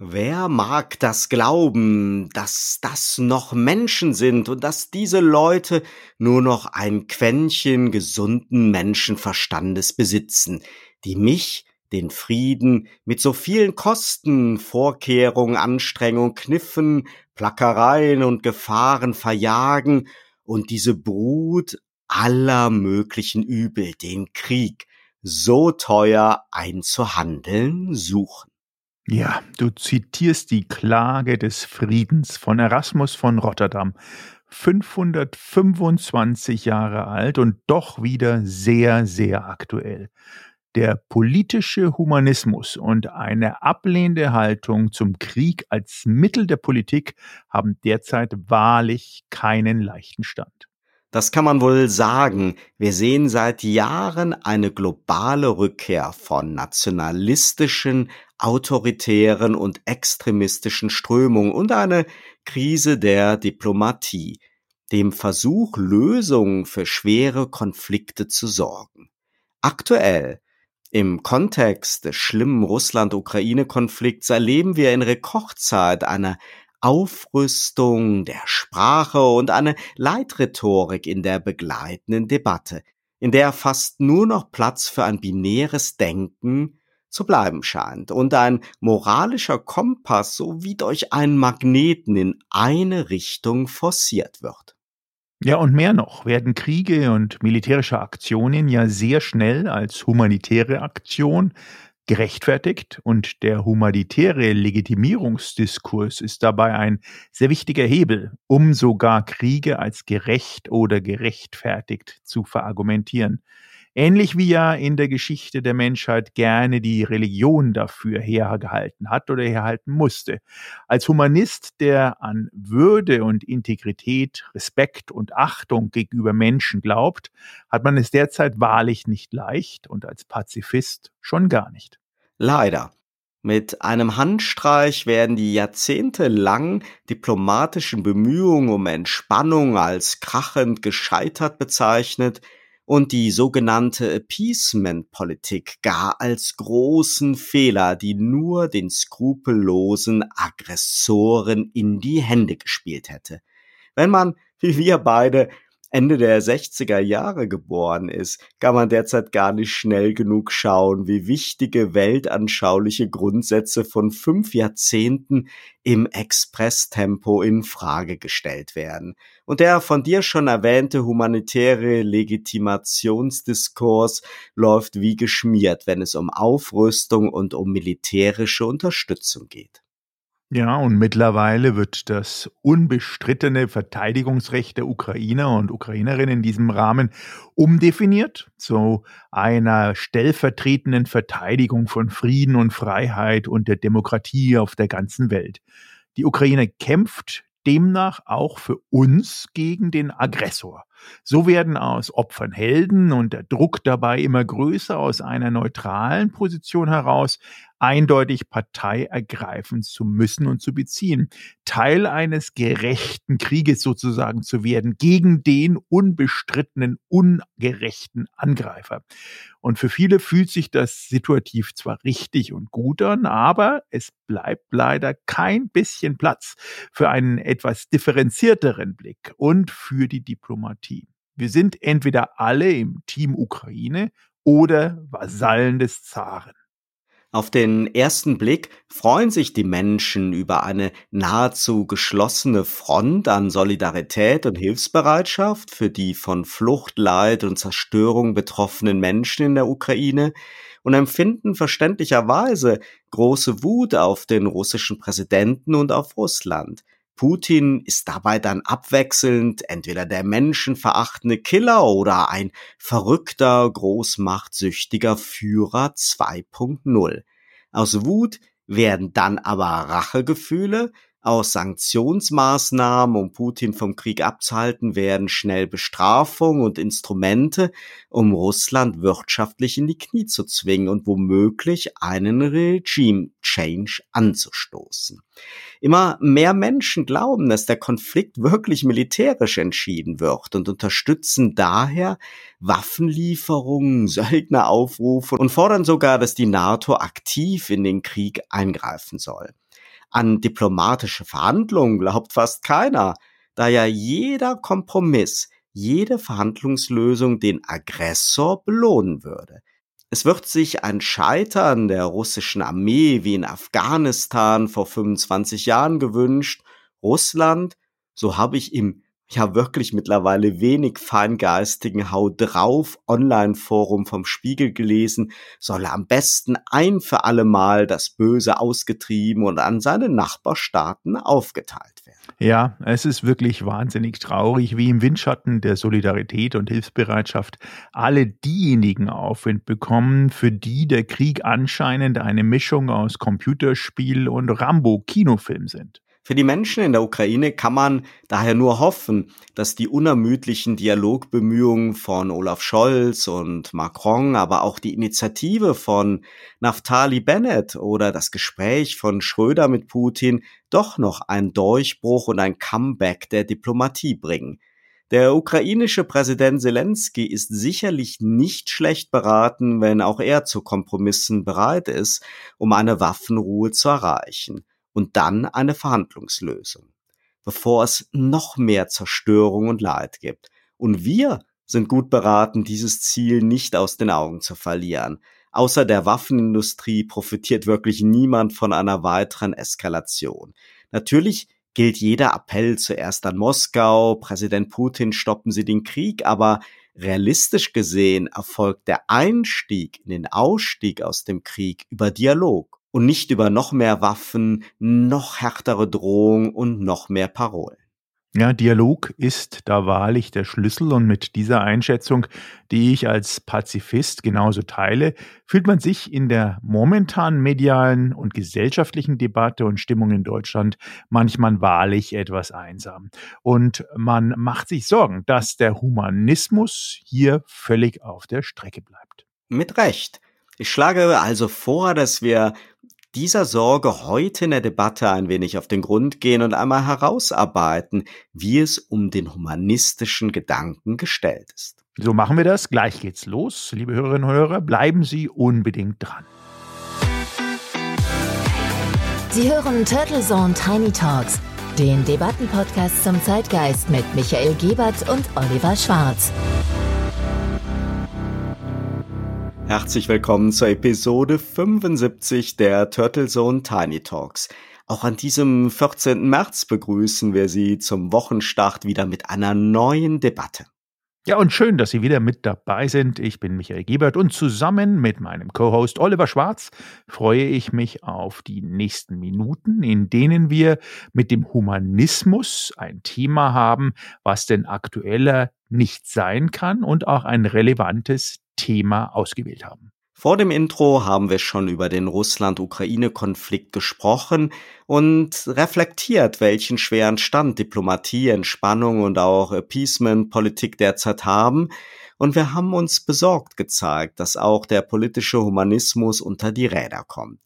Wer mag das glauben, dass das noch Menschen sind und dass diese Leute nur noch ein Quäntchen gesunden Menschenverstandes besitzen, die mich, den Frieden, mit so vielen Kosten, Vorkehrungen, Anstrengungen, Kniffen, Plackereien und Gefahren verjagen und diese Brut aller möglichen Übel, den Krieg, so teuer einzuhandeln suchen. Ja, du zitierst die Klage des Friedens von Erasmus von Rotterdam. 525 Jahre alt und doch wieder sehr, sehr aktuell. Der politische Humanismus und eine ablehnende Haltung zum Krieg als Mittel der Politik haben derzeit wahrlich keinen leichten Stand. Das kann man wohl sagen. Wir sehen seit Jahren eine globale Rückkehr von nationalistischen, autoritären und extremistischen Strömungen und eine Krise der Diplomatie, dem Versuch, Lösungen für schwere Konflikte zu sorgen. Aktuell im Kontext des schlimmen Russland-Ukraine-Konflikts erleben wir in Rekordzeit eine Aufrüstung der Sprache und eine Leitrhetorik in der begleitenden Debatte, in der fast nur noch Platz für ein binäres Denken zu bleiben scheint und ein moralischer Kompass so wie durch einen Magneten in eine Richtung forciert wird. Ja, und mehr noch werden Kriege und militärische Aktionen ja sehr schnell als humanitäre Aktion gerechtfertigt und der humanitäre Legitimierungsdiskurs ist dabei ein sehr wichtiger Hebel, um sogar Kriege als gerecht oder gerechtfertigt zu verargumentieren. Ähnlich wie ja in der Geschichte der Menschheit gerne die Religion dafür hergehalten hat oder herhalten musste. Als Humanist, der an Würde und Integrität, Respekt und Achtung gegenüber Menschen glaubt, hat man es derzeit wahrlich nicht leicht und als Pazifist schon gar nicht. Leider. Mit einem Handstreich werden die jahrzehntelang diplomatischen Bemühungen um Entspannung als krachend gescheitert bezeichnet, und die sogenannte Appeasement-Politik gar als großen Fehler, die nur den skrupellosen Aggressoren in die Hände gespielt hätte. Wenn man, wie wir beide, Ende der 60er Jahre geboren ist, kann man derzeit gar nicht schnell genug schauen, wie wichtige weltanschauliche Grundsätze von fünf Jahrzehnten im Expresstempo in Frage gestellt werden. Und der von dir schon erwähnte humanitäre Legitimationsdiskurs läuft wie geschmiert, wenn es um Aufrüstung und um militärische Unterstützung geht. Ja, und mittlerweile wird das unbestrittene Verteidigungsrecht der Ukrainer und Ukrainerinnen in diesem Rahmen umdefiniert zu einer stellvertretenden Verteidigung von Frieden und Freiheit und der Demokratie auf der ganzen Welt. Die Ukraine kämpft demnach auch für uns gegen den Aggressor. So werden aus Opfern Helden und der Druck dabei immer größer aus einer neutralen Position heraus eindeutig Partei ergreifen zu müssen und zu beziehen, Teil eines gerechten Krieges sozusagen zu werden gegen den unbestrittenen, ungerechten Angreifer. Und für viele fühlt sich das situativ zwar richtig und gut an, aber es bleibt leider kein bisschen Platz für einen etwas differenzierteren Blick und für die Diplomatie. Wir sind entweder alle im Team Ukraine oder Vasallen des Zaren. Auf den ersten Blick freuen sich die Menschen über eine nahezu geschlossene Front an Solidarität und Hilfsbereitschaft für die von Flucht, Leid und Zerstörung betroffenen Menschen in der Ukraine und empfinden verständlicherweise große Wut auf den russischen Präsidenten und auf Russland. Putin ist dabei dann abwechselnd entweder der menschenverachtende Killer oder ein verrückter, großmachtsüchtiger Führer 2.0. Aus Wut werden dann aber Rachegefühle, aus Sanktionsmaßnahmen, um Putin vom Krieg abzuhalten, werden schnell Bestrafung und Instrumente, um Russland wirtschaftlich in die Knie zu zwingen und womöglich einen Regime Change anzustoßen. Immer mehr Menschen glauben, dass der Konflikt wirklich militärisch entschieden wird und unterstützen daher Waffenlieferungen, Söldneraufrufe und fordern sogar, dass die NATO aktiv in den Krieg eingreifen soll. An diplomatische Verhandlungen glaubt fast keiner, da ja jeder Kompromiss, jede Verhandlungslösung den Aggressor belohnen würde. Es wird sich ein Scheitern der russischen Armee wie in Afghanistan vor 25 Jahren gewünscht. Russland, so habe ich im ja wirklich mittlerweile wenig feingeistigen Hau drauf Online-Forum vom Spiegel gelesen, solle am besten ein für alle Mal das Böse ausgetrieben und an seine Nachbarstaaten aufgeteilt werden. Ja, es ist wirklich wahnsinnig traurig, wie im Windschatten der Solidarität und Hilfsbereitschaft alle diejenigen Aufwind bekommen, für die der Krieg anscheinend eine Mischung aus Computerspiel und Rambo-Kinofilm sind. Für die Menschen in der Ukraine kann man daher nur hoffen, dass die unermüdlichen Dialogbemühungen von Olaf Scholz und Macron, aber auch die Initiative von Naftali Bennett oder das Gespräch von Schröder mit Putin doch noch einen Durchbruch und ein Comeback der Diplomatie bringen. Der ukrainische Präsident Zelensky ist sicherlich nicht schlecht beraten, wenn auch er zu Kompromissen bereit ist, um eine Waffenruhe zu erreichen und dann eine Verhandlungslösung, bevor es noch mehr Zerstörung und Leid gibt. Und wir sind gut beraten, dieses Ziel nicht aus den Augen zu verlieren. Außer der Waffenindustrie profitiert wirklich niemand von einer weiteren Eskalation. Natürlich gilt jeder Appell zuerst an Moskau, Präsident Putin, stoppen Sie den Krieg, aber realistisch gesehen erfolgt der Einstieg in den Ausstieg aus dem Krieg über Dialog und nicht über noch mehr Waffen, noch härtere Drohungen und noch mehr Parolen. Ja, Dialog ist da wahrlich der Schlüssel und mit dieser Einschätzung, die ich als Pazifist genauso teile, fühlt man sich in der momentanen medialen und gesellschaftlichen Debatte und Stimmung in Deutschland manchmal wahrlich etwas einsam. Und man macht sich Sorgen, dass der Humanismus hier völlig auf der Strecke bleibt. Mit Recht. Ich schlage also vor, dass wir dieser Sorge heute in der Debatte ein wenig auf den Grund gehen und einmal herausarbeiten, wie es um den humanistischen Gedanken gestellt ist. So machen wir das. Gleich geht's los. Liebe Hörerinnen und Hörer, bleiben Sie unbedingt dran. Sie hören Turtle Zone Tiny Talks, den Debattenpodcast zum Zeitgeist mit Michael Gebert und Oliver Schwarz. Herzlich willkommen zur Episode 75 der Turtle Zone Tiny Talks. Auch an diesem 14. März begrüßen wir Sie zum Wochenstart wieder mit einer neuen Debatte. Ja, und schön, dass Sie wieder mit dabei sind. Ich bin Michael Gebert und zusammen mit meinem Co-Host Oliver Schwarz freue ich mich auf die nächsten Minuten, in denen wir mit dem Humanismus ein Thema haben, was denn aktueller nicht sein kann und auch ein relevantes Thema ausgewählt haben. Vor dem Intro haben wir schon über den Russland-Ukraine-Konflikt gesprochen und reflektiert, welchen schweren Stand Diplomatie, Entspannung und auch Appeasement-Politik derzeit haben. Und wir haben uns besorgt gezeigt, dass auch der politische Humanismus unter die Räder kommt.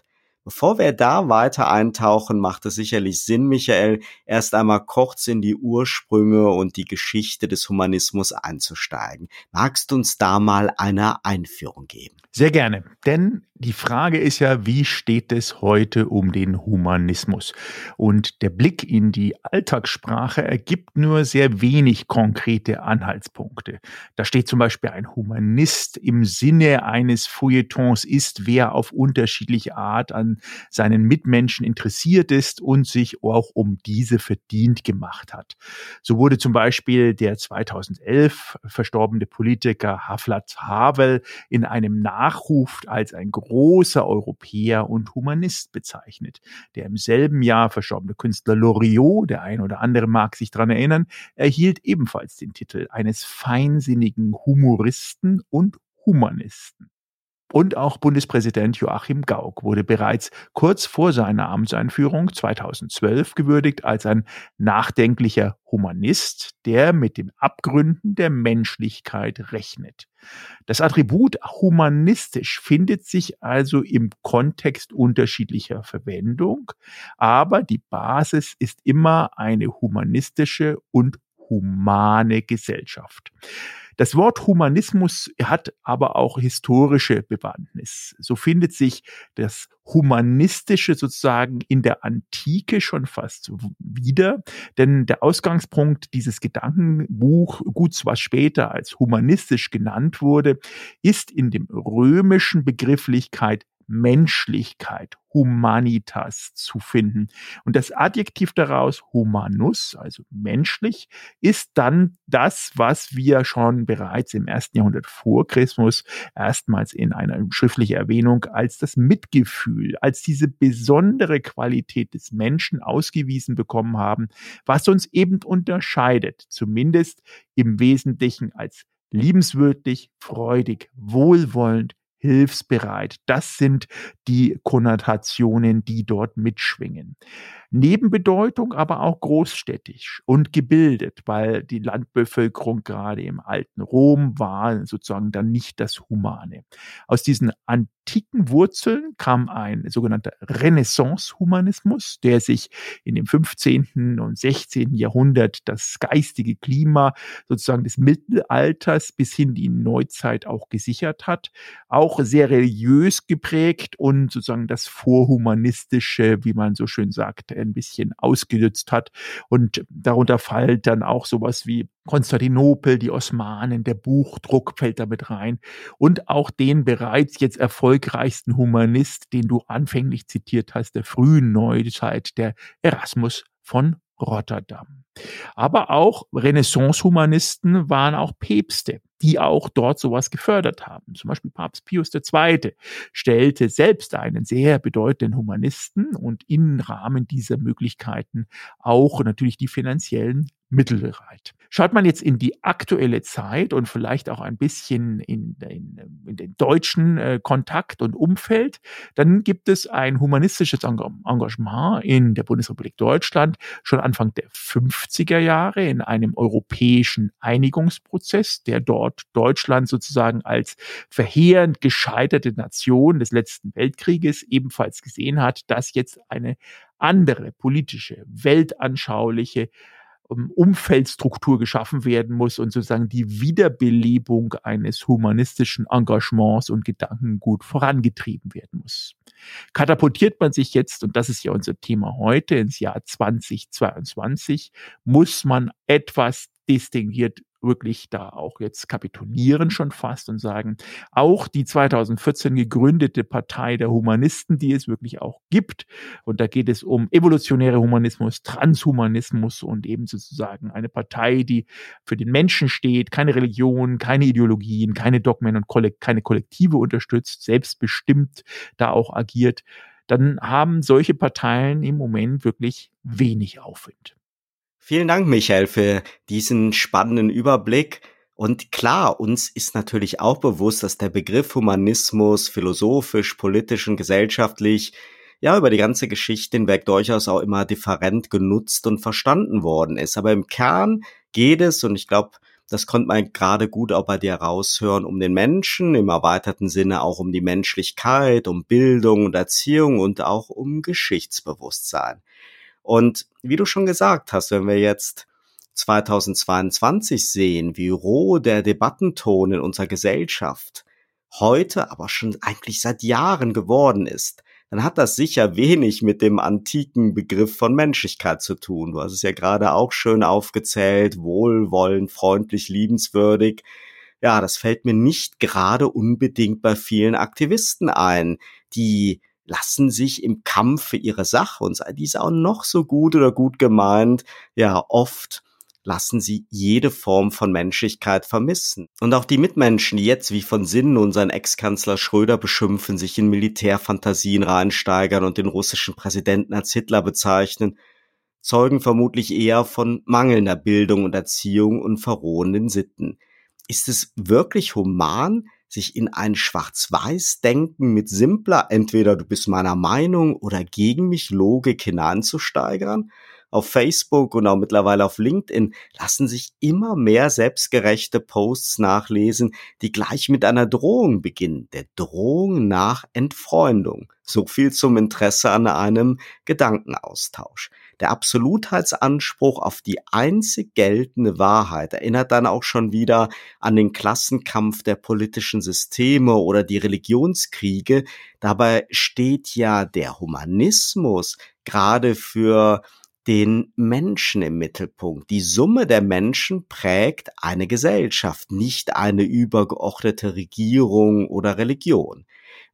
Bevor wir da weiter eintauchen, macht es sicherlich Sinn, Michael, erst einmal kurz in die Ursprünge und die Geschichte des Humanismus einzusteigen. Magst du uns da mal eine Einführung geben? Sehr gerne, denn die Frage ist ja, wie steht es heute um den Humanismus? Und der Blick in die Alltagssprache ergibt nur sehr wenig konkrete Anhaltspunkte. Da steht zum Beispiel ein Humanist im Sinne eines Feuilletons ist, wer auf unterschiedliche Art an seinen Mitmenschen interessiert ist und sich auch um diese verdient gemacht hat. So wurde zum Beispiel der 2011 verstorbene Politiker Haflat Havel in einem Nachruf als ein großer Europäer und Humanist bezeichnet. Der im selben Jahr verstorbene Künstler Loriot, der ein oder andere mag sich daran erinnern, erhielt ebenfalls den Titel eines feinsinnigen Humoristen und Humanisten. Und auch Bundespräsident Joachim Gauck wurde bereits kurz vor seiner Amtseinführung 2012 gewürdigt als ein nachdenklicher Humanist, der mit den Abgründen der Menschlichkeit rechnet. Das Attribut humanistisch findet sich also im Kontext unterschiedlicher Verwendung, aber die Basis ist immer eine humanistische und humane Gesellschaft. Das Wort Humanismus hat aber auch historische Bewandtnis. So findet sich das Humanistische sozusagen in der Antike schon fast wieder, denn der Ausgangspunkt dieses Gedankenbuch, gut was später als humanistisch genannt wurde, ist in dem römischen Begrifflichkeit Menschlichkeit, Humanitas zu finden. Und das Adjektiv daraus, humanus, also menschlich, ist dann das, was wir schon bereits im ersten Jahrhundert vor Christus erstmals in einer schriftlichen Erwähnung als das Mitgefühl, als diese besondere Qualität des Menschen ausgewiesen bekommen haben, was uns eben unterscheidet, zumindest im Wesentlichen als liebenswürdig, freudig, wohlwollend, hilfsbereit. Das sind die Konnotationen, die dort mitschwingen. Nebenbedeutung aber auch großstädtisch und gebildet, weil die Landbevölkerung gerade im alten Rom war sozusagen dann nicht das Humane. Aus diesen antiken Wurzeln kam ein sogenannter Renaissance-Humanismus, der sich in dem 15. und 16. Jahrhundert das geistige Klima sozusagen des Mittelalters bis hin in die Neuzeit auch gesichert hat, auch sehr religiös geprägt und sozusagen das Vorhumanistische, wie man so schön sagt, ein bisschen ausgenutzt hat. Und darunter fällt dann auch sowas wie Konstantinopel, die Osmanen, der Buchdruck fällt damit rein und auch den bereits jetzt erfolgreichsten Humanist, den du anfänglich zitiert hast, der frühen Neuzeit, der Erasmus von Rotterdam. Aber auch Renaissance-Humanisten waren auch Päpste, die auch dort sowas gefördert haben. Zum Beispiel Papst Pius II. stellte selbst einen sehr bedeutenden Humanisten und im Rahmen dieser Möglichkeiten auch natürlich die finanziellen Mittel bereit. Schaut man jetzt in die aktuelle Zeit und vielleicht auch ein bisschen in, in, in den deutschen äh, Kontakt und Umfeld, dann gibt es ein humanistisches Engagement in der Bundesrepublik Deutschland schon Anfang der 50er Jahre in einem europäischen Einigungsprozess, der dort Deutschland sozusagen als verheerend gescheiterte Nation des letzten Weltkrieges ebenfalls gesehen hat, dass jetzt eine andere politische, weltanschauliche Umfeldstruktur geschaffen werden muss und sozusagen die Wiederbelebung eines humanistischen Engagements und Gedankengut vorangetrieben werden muss. Katapultiert man sich jetzt, und das ist ja unser Thema heute, ins Jahr 2022, muss man etwas distinguiert wirklich da auch jetzt kapitulieren schon fast und sagen, auch die 2014 gegründete Partei der Humanisten, die es wirklich auch gibt, und da geht es um evolutionäre Humanismus, Transhumanismus und eben sozusagen eine Partei, die für den Menschen steht, keine Religion, keine Ideologien, keine Dogmen und keine Kollektive unterstützt, selbstbestimmt da auch agiert, dann haben solche Parteien im Moment wirklich wenig Aufwind. Vielen Dank, Michael, für diesen spannenden Überblick. Und klar, uns ist natürlich auch bewusst, dass der Begriff Humanismus philosophisch, politisch und gesellschaftlich ja über die ganze Geschichte hinweg durchaus auch immer different genutzt und verstanden worden ist. Aber im Kern geht es, und ich glaube, das konnte man gerade gut auch bei dir raushören, um den Menschen, im erweiterten Sinne auch um die Menschlichkeit, um Bildung und Erziehung und auch um Geschichtsbewusstsein. Und wie du schon gesagt hast, wenn wir jetzt 2022 sehen, wie roh der Debattenton in unserer Gesellschaft heute, aber schon eigentlich seit Jahren geworden ist, dann hat das sicher wenig mit dem antiken Begriff von Menschlichkeit zu tun. Du hast es ja gerade auch schön aufgezählt, wohlwollend, freundlich, liebenswürdig. Ja, das fällt mir nicht gerade unbedingt bei vielen Aktivisten ein, die lassen sich im Kampf für ihre Sache und sei dies auch noch so gut oder gut gemeint, ja oft lassen sie jede Form von Menschlichkeit vermissen. Und auch die Mitmenschen, die jetzt wie von Sinnen unseren Ex-Kanzler Schröder beschimpfen, sich in Militärfantasien reinsteigern und den russischen Präsidenten als Hitler bezeichnen, zeugen vermutlich eher von mangelnder Bildung und Erziehung und verrohenden Sitten. Ist es wirklich human, sich in ein Schwarz-Weiß-Denken mit simpler, entweder du bist meiner Meinung oder gegen mich Logik hineinzusteigern? auf Facebook und auch mittlerweile auf LinkedIn lassen sich immer mehr selbstgerechte Posts nachlesen, die gleich mit einer Drohung beginnen, der Drohung nach Entfreundung. So viel zum Interesse an einem Gedankenaustausch. Der Absolutheitsanspruch auf die einzig geltende Wahrheit erinnert dann auch schon wieder an den Klassenkampf der politischen Systeme oder die Religionskriege. Dabei steht ja der Humanismus gerade für den Menschen im Mittelpunkt. Die Summe der Menschen prägt eine Gesellschaft, nicht eine übergeordnete Regierung oder Religion.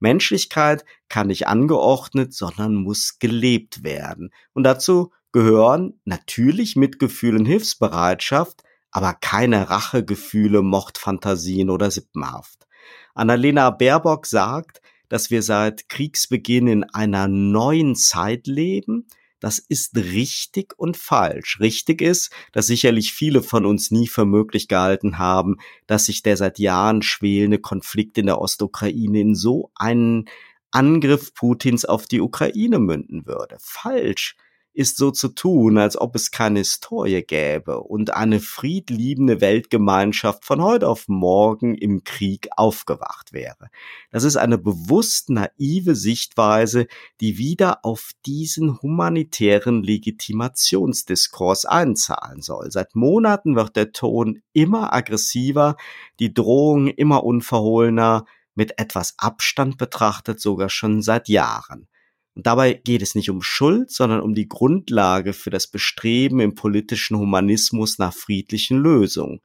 Menschlichkeit kann nicht angeordnet, sondern muss gelebt werden. Und dazu gehören natürlich Mitgefühl und Hilfsbereitschaft, aber keine Rachegefühle, Mordfantasien oder Sippenhaft. Annalena Baerbock sagt, dass wir seit Kriegsbeginn in einer neuen Zeit leben, das ist richtig und falsch. Richtig ist, dass sicherlich viele von uns nie für möglich gehalten haben, dass sich der seit Jahren schwelende Konflikt in der Ostukraine in so einen Angriff Putins auf die Ukraine münden würde. Falsch ist so zu tun, als ob es keine Historie gäbe und eine friedliebende Weltgemeinschaft von heute auf morgen im Krieg aufgewacht wäre. Das ist eine bewusst naive Sichtweise, die wieder auf diesen humanitären Legitimationsdiskurs einzahlen soll. Seit Monaten wird der Ton immer aggressiver, die Drohung immer unverhohlener, mit etwas Abstand betrachtet sogar schon seit Jahren. Und dabei geht es nicht um Schuld, sondern um die Grundlage für das Bestreben im politischen Humanismus nach friedlichen Lösungen.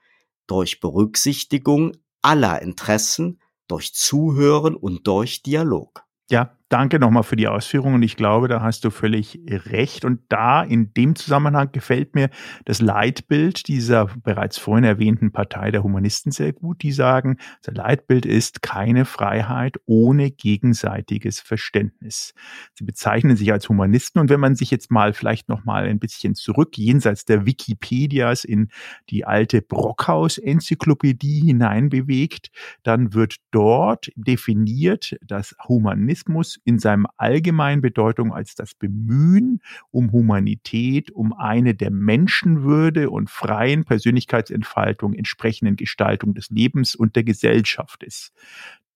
Durch Berücksichtigung aller Interessen, durch Zuhören und durch Dialog. Ja, Danke nochmal für die Ausführungen. Ich glaube, da hast du völlig recht. Und da in dem Zusammenhang gefällt mir das Leitbild dieser bereits vorhin erwähnten Partei der Humanisten sehr gut. Die sagen, das Leitbild ist keine Freiheit ohne gegenseitiges Verständnis. Sie bezeichnen sich als Humanisten. Und wenn man sich jetzt mal vielleicht nochmal ein bisschen zurück jenseits der Wikipedias in die alte Brockhaus-Enzyklopädie hineinbewegt, dann wird dort definiert, dass Humanismus in seinem allgemeinen Bedeutung als das Bemühen um Humanität, um eine der Menschenwürde und freien Persönlichkeitsentfaltung entsprechenden Gestaltung des Lebens und der Gesellschaft ist.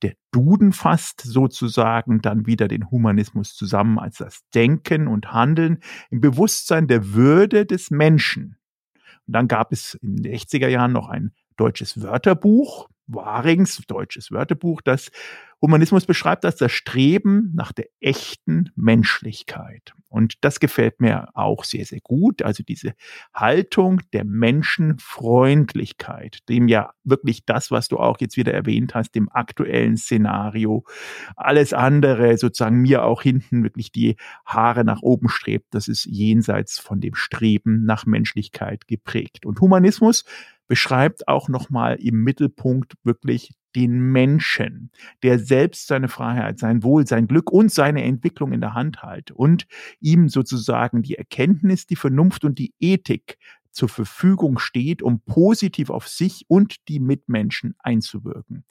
Der Duden fasst sozusagen dann wieder den Humanismus zusammen als das Denken und Handeln im Bewusstsein der Würde des Menschen. Und dann gab es in den 60er Jahren noch ein deutsches Wörterbuch, Warings, deutsches Wörterbuch, das Humanismus beschreibt als das Streben nach der echten Menschlichkeit. Und das gefällt mir auch sehr, sehr gut. Also diese Haltung der Menschenfreundlichkeit, dem ja wirklich das, was du auch jetzt wieder erwähnt hast, dem aktuellen Szenario, alles andere sozusagen mir auch hinten wirklich die Haare nach oben strebt, das ist jenseits von dem Streben nach Menschlichkeit geprägt. Und Humanismus beschreibt auch nochmal im Mittelpunkt wirklich den Menschen, der selbst seine Freiheit, sein Wohl, sein Glück und seine Entwicklung in der Hand hat und ihm sozusagen die Erkenntnis, die Vernunft und die Ethik zur Verfügung steht, um positiv auf sich und die Mitmenschen einzuwirken.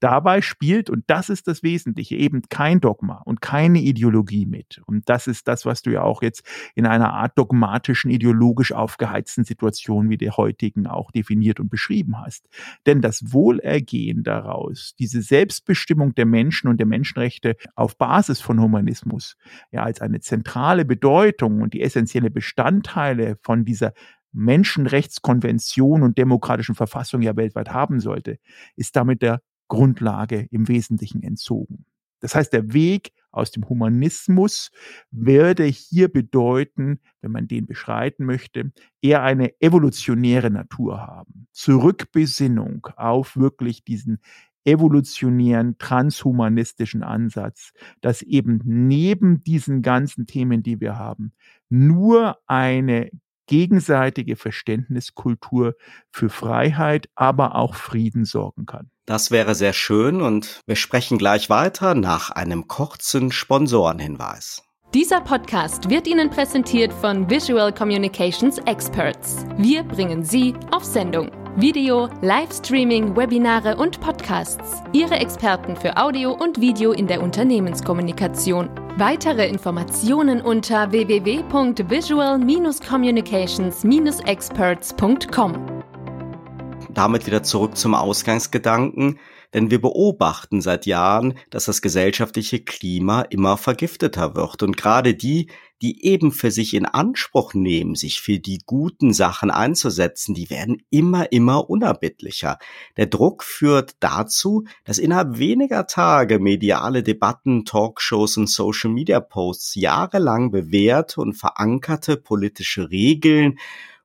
Dabei spielt, und das ist das Wesentliche, eben kein Dogma und keine Ideologie mit. Und das ist das, was du ja auch jetzt in einer Art dogmatischen, ideologisch aufgeheizten Situation wie der heutigen auch definiert und beschrieben hast. Denn das Wohlergehen daraus, diese Selbstbestimmung der Menschen und der Menschenrechte auf Basis von Humanismus, ja, als eine zentrale Bedeutung und die essentielle Bestandteile von dieser Menschenrechtskonvention und demokratischen Verfassung ja weltweit haben sollte, ist damit der Grundlage im Wesentlichen entzogen. Das heißt, der Weg aus dem Humanismus würde hier bedeuten, wenn man den beschreiten möchte, eher eine evolutionäre Natur haben. Zurückbesinnung auf wirklich diesen evolutionären, transhumanistischen Ansatz, dass eben neben diesen ganzen Themen, die wir haben, nur eine gegenseitige Verständniskultur für Freiheit, aber auch Frieden sorgen kann. Das wäre sehr schön und wir sprechen gleich weiter nach einem kurzen Sponsorenhinweis. Dieser Podcast wird Ihnen präsentiert von Visual Communications Experts. Wir bringen Sie auf Sendung. Video, Livestreaming, Webinare und Podcasts. Ihre Experten für Audio und Video in der Unternehmenskommunikation. Weitere Informationen unter www.visual-communications-experts.com. Damit wieder zurück zum Ausgangsgedanken. Denn wir beobachten seit Jahren, dass das gesellschaftliche Klima immer vergifteter wird. Und gerade die, die eben für sich in Anspruch nehmen, sich für die guten Sachen einzusetzen, die werden immer, immer unerbittlicher. Der Druck führt dazu, dass innerhalb weniger Tage mediale Debatten, Talkshows und Social-Media-Posts jahrelang bewährte und verankerte politische Regeln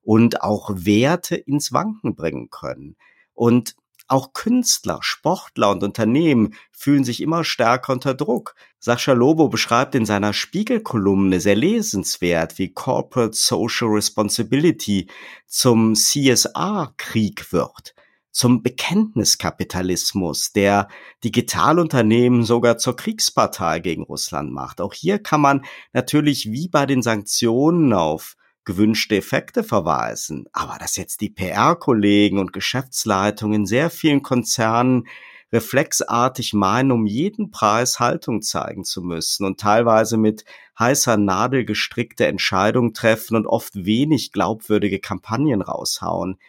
und auch Werte ins Wanken bringen können. Und auch Künstler, Sportler und Unternehmen fühlen sich immer stärker unter Druck. Sascha Lobo beschreibt in seiner Spiegelkolumne sehr lesenswert, wie Corporate Social Responsibility zum CSR-Krieg wird, zum Bekenntniskapitalismus, der Digitalunternehmen sogar zur Kriegspartei gegen Russland macht. Auch hier kann man natürlich wie bei den Sanktionen auf gewünschte Effekte verweisen. Aber dass jetzt die PR-Kollegen und Geschäftsleitungen in sehr vielen Konzernen reflexartig meinen, um jeden Preis Haltung zeigen zu müssen und teilweise mit heißer Nadel gestrickte Entscheidungen treffen und oft wenig glaubwürdige Kampagnen raushauen,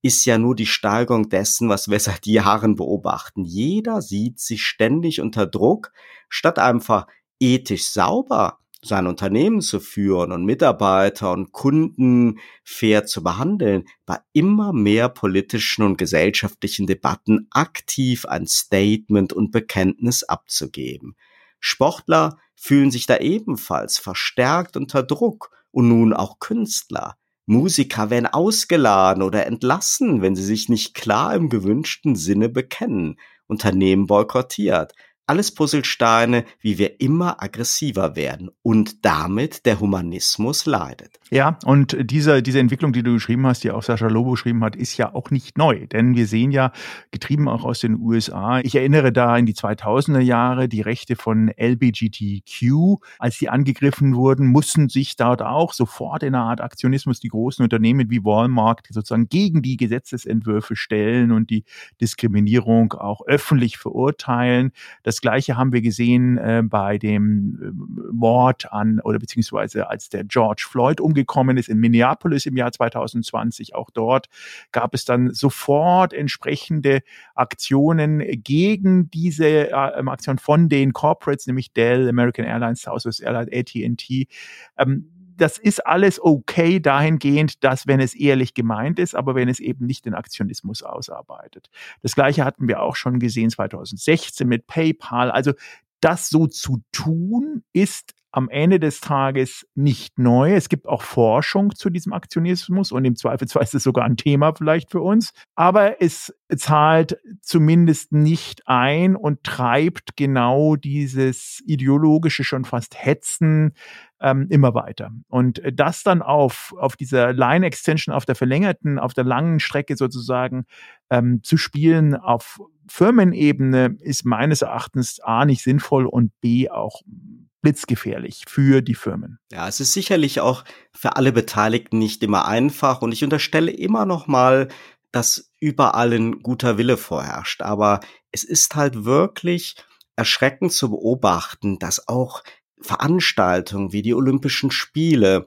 ist ja nur die Steigerung dessen, was wir seit Jahren beobachten. Jeder sieht sich ständig unter Druck, statt einfach ethisch sauber sein Unternehmen zu führen und Mitarbeiter und Kunden fair zu behandeln, bei immer mehr politischen und gesellschaftlichen Debatten aktiv ein Statement und Bekenntnis abzugeben. Sportler fühlen sich da ebenfalls verstärkt unter Druck und nun auch Künstler. Musiker werden ausgeladen oder entlassen, wenn sie sich nicht klar im gewünschten Sinne bekennen. Unternehmen boykottiert alles Puzzlesteine, wie wir immer aggressiver werden und damit der Humanismus leidet. Ja, und diese, diese Entwicklung, die du geschrieben hast, die auch Sascha Lobo geschrieben hat, ist ja auch nicht neu, denn wir sehen ja, getrieben auch aus den USA, ich erinnere da in die 2000er Jahre, die Rechte von LBGTQ, als die angegriffen wurden, mussten sich dort auch sofort in einer Art Aktionismus die großen Unternehmen wie Walmart sozusagen gegen die Gesetzesentwürfe stellen und die Diskriminierung auch öffentlich verurteilen. Das das Gleiche haben wir gesehen äh, bei dem äh, Mord an oder beziehungsweise als der George Floyd umgekommen ist in Minneapolis im Jahr 2020. Auch dort gab es dann sofort entsprechende Aktionen gegen diese äh, Aktion von den Corporates, nämlich Dell, American Airlines, Southwest Airlines, AT&T. Ähm, das ist alles okay dahingehend, dass wenn es ehrlich gemeint ist, aber wenn es eben nicht den Aktionismus ausarbeitet. Das gleiche hatten wir auch schon gesehen 2016 mit PayPal. Also das so zu tun ist am Ende des Tages nicht neu. Es gibt auch Forschung zu diesem Aktionismus und im Zweifelsfall ist es sogar ein Thema vielleicht für uns. Aber es zahlt zumindest nicht ein und treibt genau dieses ideologische, schon fast Hetzen ähm, immer weiter. Und das dann auf, auf dieser Line Extension, auf der verlängerten, auf der langen Strecke sozusagen ähm, zu spielen auf Firmenebene ist meines Erachtens A nicht sinnvoll und B auch blitzgefährlich für die Firmen. Ja, es ist sicherlich auch für alle Beteiligten nicht immer einfach und ich unterstelle immer noch mal, dass überall ein guter Wille vorherrscht. Aber es ist halt wirklich erschreckend zu beobachten, dass auch Veranstaltungen wie die Olympischen Spiele,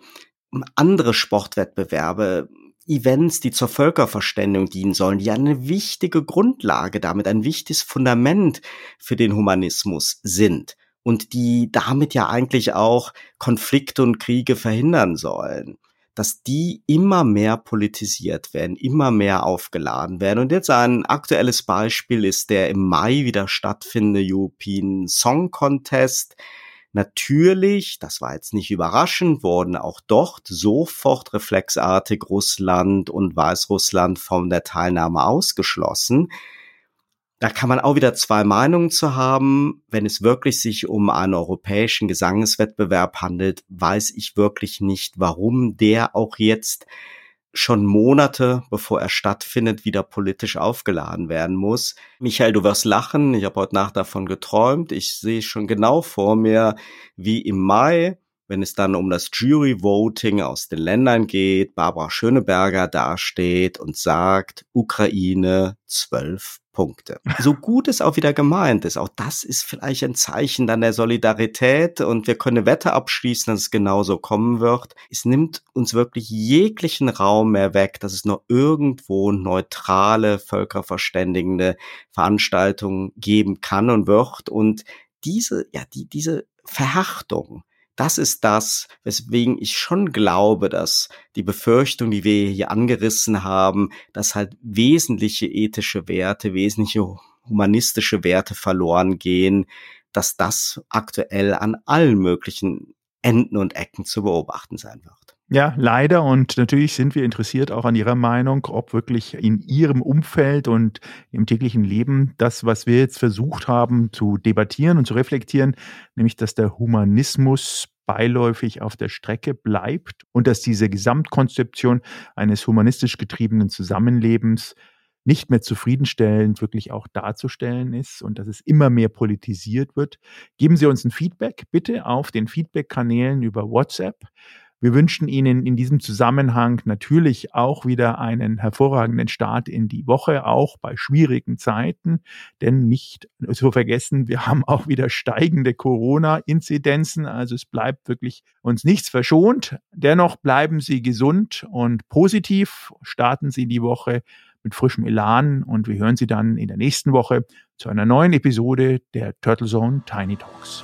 andere Sportwettbewerbe, Events, die zur Völkerverständigung dienen sollen, die eine wichtige Grundlage damit, ein wichtiges Fundament für den Humanismus sind und die damit ja eigentlich auch Konflikte und Kriege verhindern sollen, dass die immer mehr politisiert werden, immer mehr aufgeladen werden. Und jetzt ein aktuelles Beispiel ist der im Mai wieder stattfindende European Song Contest. Natürlich, das war jetzt nicht überraschend, wurden auch dort sofort reflexartig Russland und Weißrussland von der Teilnahme ausgeschlossen. Da kann man auch wieder zwei Meinungen zu haben. Wenn es wirklich sich um einen europäischen Gesangeswettbewerb handelt, weiß ich wirklich nicht, warum der auch jetzt schon Monate, bevor er stattfindet, wieder politisch aufgeladen werden muss. Michael, du wirst lachen. Ich habe heute Nacht davon geträumt. Ich sehe schon genau vor mir, wie im Mai wenn es dann um das Jury-Voting aus den Ländern geht, Barbara Schöneberger dasteht und sagt, Ukraine zwölf Punkte. So gut es auch wieder gemeint ist, auch das ist vielleicht ein Zeichen dann der Solidarität und wir können eine Wette abschließen, dass es genauso kommen wird. Es nimmt uns wirklich jeglichen Raum mehr weg, dass es nur irgendwo neutrale, völkerverständigende Veranstaltungen geben kann und wird und diese, ja, die, diese Verhärtung, das ist das, weswegen ich schon glaube, dass die Befürchtung, die wir hier angerissen haben, dass halt wesentliche ethische Werte, wesentliche humanistische Werte verloren gehen, dass das aktuell an allen möglichen Enden und Ecken zu beobachten sein wird. Ja, leider. Und natürlich sind wir interessiert auch an Ihrer Meinung, ob wirklich in Ihrem Umfeld und im täglichen Leben das, was wir jetzt versucht haben zu debattieren und zu reflektieren, nämlich dass der Humanismus beiläufig auf der Strecke bleibt und dass diese Gesamtkonzeption eines humanistisch getriebenen Zusammenlebens nicht mehr zufriedenstellend wirklich auch darzustellen ist und dass es immer mehr politisiert wird. Geben Sie uns ein Feedback bitte auf den Feedback-Kanälen über WhatsApp. Wir wünschen Ihnen in diesem Zusammenhang natürlich auch wieder einen hervorragenden Start in die Woche, auch bei schwierigen Zeiten. Denn nicht zu vergessen, wir haben auch wieder steigende Corona-Inzidenzen. Also es bleibt wirklich uns nichts verschont. Dennoch bleiben Sie gesund und positiv. Starten Sie die Woche mit frischem Elan und wir hören Sie dann in der nächsten Woche zu einer neuen Episode der Turtle Zone Tiny Talks.